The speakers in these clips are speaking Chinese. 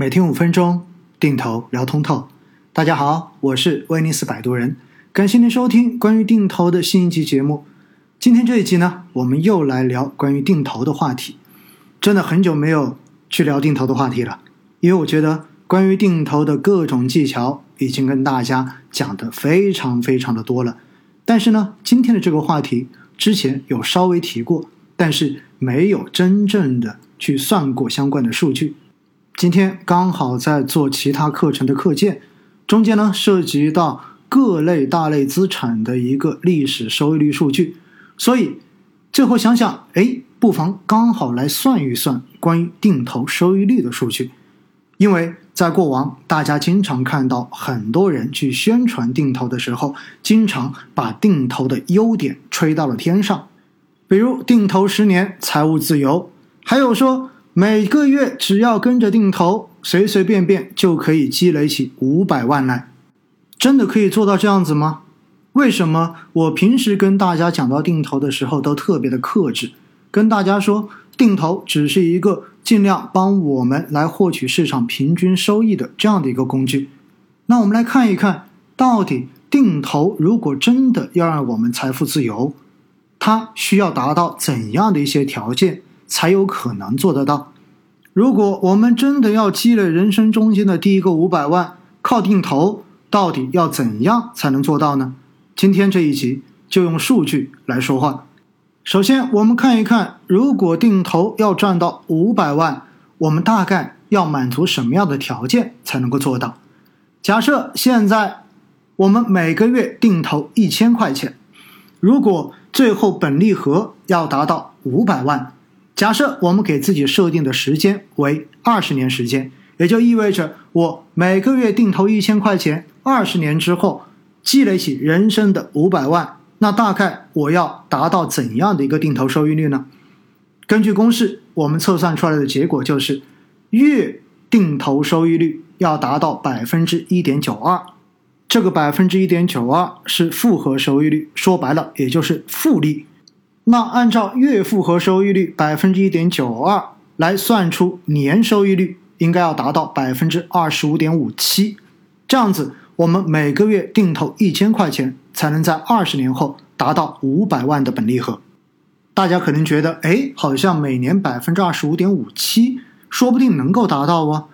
每天五分钟，定投聊通透。大家好，我是威尼斯摆渡人，感谢您收听关于定投的新一集节目。今天这一集呢，我们又来聊关于定投的话题。真的很久没有去聊定投的话题了，因为我觉得关于定投的各种技巧已经跟大家讲的非常非常的多了。但是呢，今天的这个话题之前有稍微提过，但是没有真正的去算过相关的数据。今天刚好在做其他课程的课件，中间呢涉及到各类大类资产的一个历史收益率数据，所以最后想想，哎，不妨刚好来算一算关于定投收益率的数据，因为在过往大家经常看到很多人去宣传定投的时候，经常把定投的优点吹到了天上，比如定投十年财务自由，还有说。每个月只要跟着定投，随随便便就可以积累起五百万来，真的可以做到这样子吗？为什么我平时跟大家讲到定投的时候都特别的克制，跟大家说定投只是一个尽量帮我们来获取市场平均收益的这样的一个工具？那我们来看一看到底定投如果真的要让我们财富自由，它需要达到怎样的一些条件？才有可能做得到。如果我们真的要积累人生中间的第一个五百万，靠定投，到底要怎样才能做到呢？今天这一集就用数据来说话。首先，我们看一看，如果定投要赚到五百万，我们大概要满足什么样的条件才能够做到？假设现在我们每个月定投一千块钱，如果最后本利和要达到五百万。假设我们给自己设定的时间为二十年时间，也就意味着我每个月定投一千块钱，二十年之后积累起人生的五百万，那大概我要达到怎样的一个定投收益率呢？根据公式，我们测算出来的结果就是，月定投收益率要达到百分之一点九二，这个百分之一点九二是复合收益率，说白了也就是复利。那按照月复合收益率百分之一点九二来算出年收益率，应该要达到百分之二十五点五七。这样子，我们每个月定投一千块钱，才能在二十年后达到五百万的本利和。大家可能觉得，哎，好像每年百分之二十五点五七，说不定能够达到哦。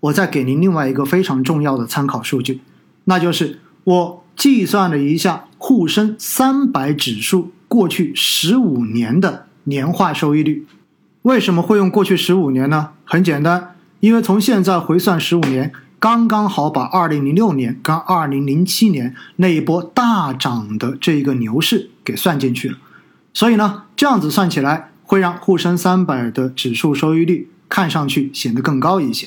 我再给您另外一个非常重要的参考数据，那就是我计算了一下沪深三百指数。过去十五年的年化收益率，为什么会用过去十五年呢？很简单，因为从现在回算十五年，刚刚好把二零零六年跟二零零七年那一波大涨的这个牛市给算进去了。所以呢，这样子算起来，会让沪深三百的指数收益率看上去显得更高一些。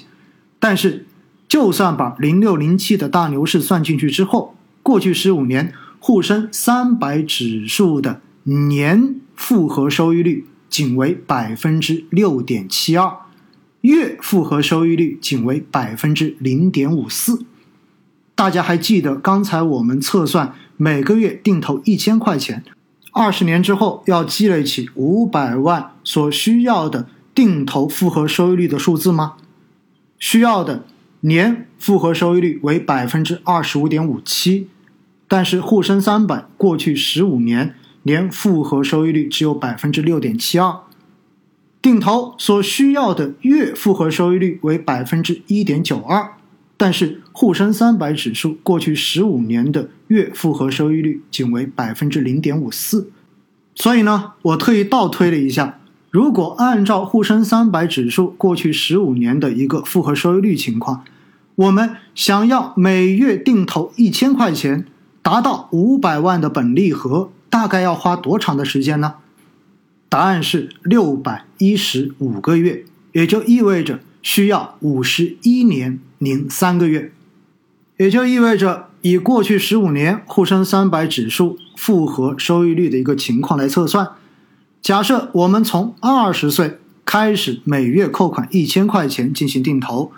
但是，就算把零六零七的大牛市算进去之后，过去十五年沪深三百指数的年复合收益率仅为百分之六点七二，月复合收益率仅为百分之零点五四。大家还记得刚才我们测算每个月定投一千块钱，二十年之后要积累起五百万所需要的定投复合收益率的数字吗？需要的年复合收益率为百分之二十五点五七，但是沪深三百过去十五年。年复合收益率只有百分之六点七二，定投所需要的月复合收益率为百分之一点九二，但是沪深三百指数过去十五年的月复合收益率仅为百分之零点五四，所以呢，我特意倒推了一下，如果按照沪深三百指数过去十五年的一个复合收益率情况，我们想要每月定投一千块钱，达到五百万的本利和。大概要花多长的时间呢？答案是六百一十五个月，也就意味着需要五十一年零三个月，也就意味着以过去十五年沪深三百指数复合收益率的一个情况来测算，假设我们从二十岁开始每月扣款一千块钱进行定投，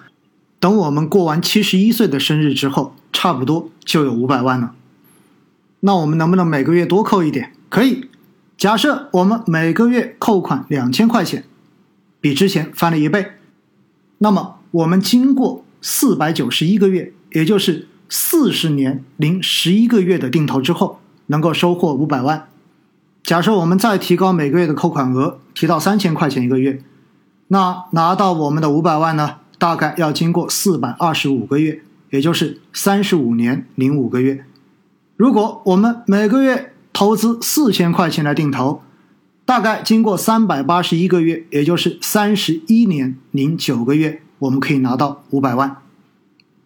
等我们过完七十一岁的生日之后，差不多就有五百万了。那我们能不能每个月多扣一点？可以。假设我们每个月扣款两千块钱，比之前翻了一倍，那么我们经过四百九十一个月，也就是四十年零十一个月的定投之后，能够收获五百万。假设我们再提高每个月的扣款额，提到三千块钱一个月，那拿到我们的五百万呢？大概要经过四百二十五个月，也就是三十五年零五个月。如果我们每个月投资四千块钱来定投，大概经过三百八十一个月，也就是三十一年零九个月，我们可以拿到五百万。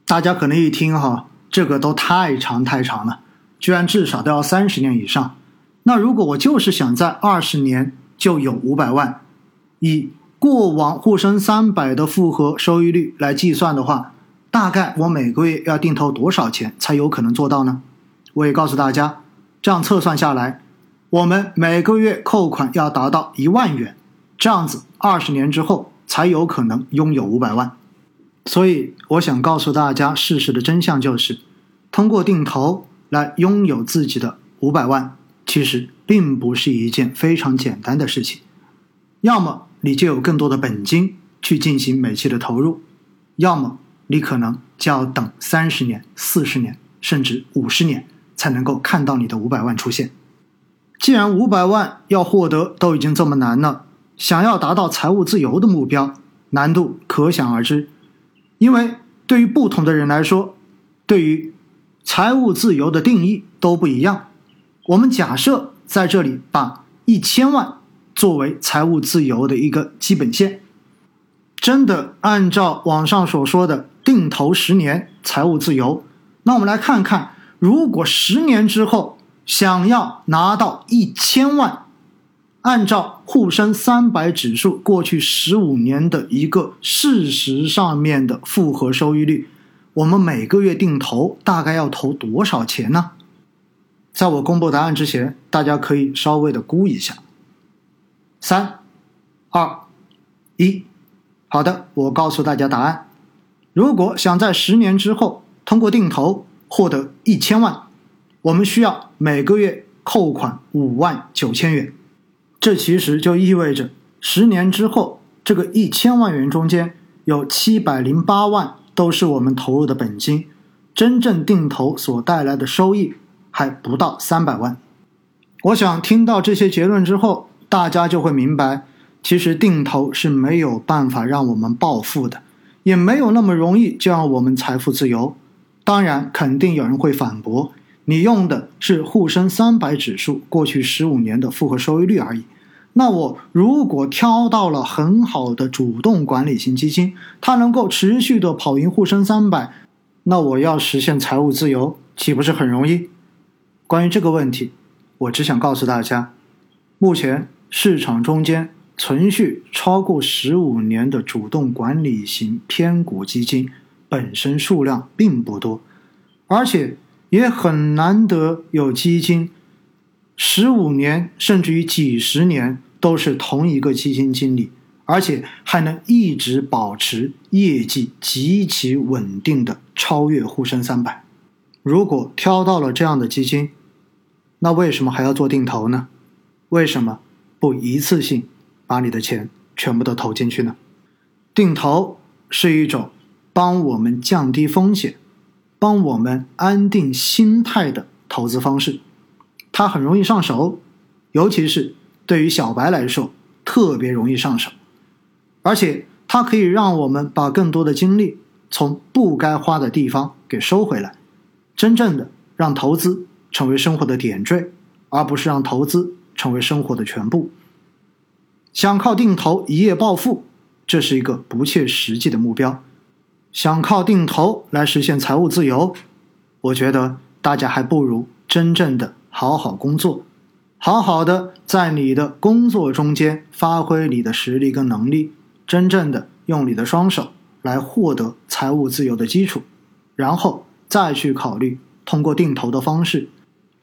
大家可能一听哈，这个都太长太长了，居然至少都要三十年以上。那如果我就是想在二十年就有五百万，以过往沪深三百的复合收益率来计算的话，大概我每个月要定投多少钱才有可能做到呢？我也告诉大家，这样测算下来，我们每个月扣款要达到一万元，这样子二十年之后才有可能拥有五百万。所以，我想告诉大家，事实的真相就是，通过定投来拥有自己的五百万，其实并不是一件非常简单的事情。要么你就有更多的本金去进行每期的投入，要么你可能就要等三十年、四十年，甚至五十年。才能够看到你的五百万出现。既然五百万要获得都已经这么难了，想要达到财务自由的目标，难度可想而知。因为对于不同的人来说，对于财务自由的定义都不一样。我们假设在这里把一千万作为财务自由的一个基本线，真的按照网上所说的定投十年财务自由，那我们来看看。如果十年之后想要拿到一千万，按照沪深三百指数过去十五年的一个事实上面的复合收益率，我们每个月定投大概要投多少钱呢？在我公布答案之前，大家可以稍微的估一下。三、二、一，好的，我告诉大家答案。如果想在十年之后通过定投，获得一千万，我们需要每个月扣款五万九千元。这其实就意味着，十年之后，这个一千万元中间有七百零八万都是我们投入的本金，真正定投所带来的收益还不到三百万。我想听到这些结论之后，大家就会明白，其实定投是没有办法让我们暴富的，也没有那么容易就让我们财富自由。当然，肯定有人会反驳，你用的是沪深三百指数过去十五年的复合收益率而已。那我如果挑到了很好的主动管理型基金，它能够持续的跑赢沪深三百，那我要实现财务自由，岂不是很容易？关于这个问题，我只想告诉大家，目前市场中间存续超过十五年的主动管理型偏股基金。本身数量并不多，而且也很难得有基金十五年甚至于几十年都是同一个基金经理，而且还能一直保持业绩极其稳定的超越沪深三百。如果挑到了这样的基金，那为什么还要做定投呢？为什么不一次性把你的钱全部都投进去呢？定投是一种。帮我们降低风险，帮我们安定心态的投资方式，它很容易上手，尤其是对于小白来说特别容易上手，而且它可以让我们把更多的精力从不该花的地方给收回来，真正的让投资成为生活的点缀，而不是让投资成为生活的全部。想靠定投一夜暴富，这是一个不切实际的目标。想靠定投来实现财务自由，我觉得大家还不如真正的好好工作，好好的在你的工作中间发挥你的实力跟能力，真正的用你的双手来获得财务自由的基础，然后再去考虑通过定投的方式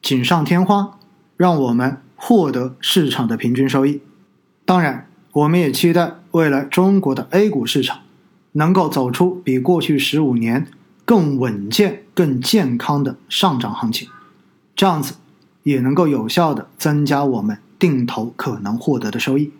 锦上添花，让我们获得市场的平均收益。当然，我们也期待未来中国的 A 股市场。能够走出比过去十五年更稳健、更健康的上涨行情，这样子也能够有效的增加我们定投可能获得的收益。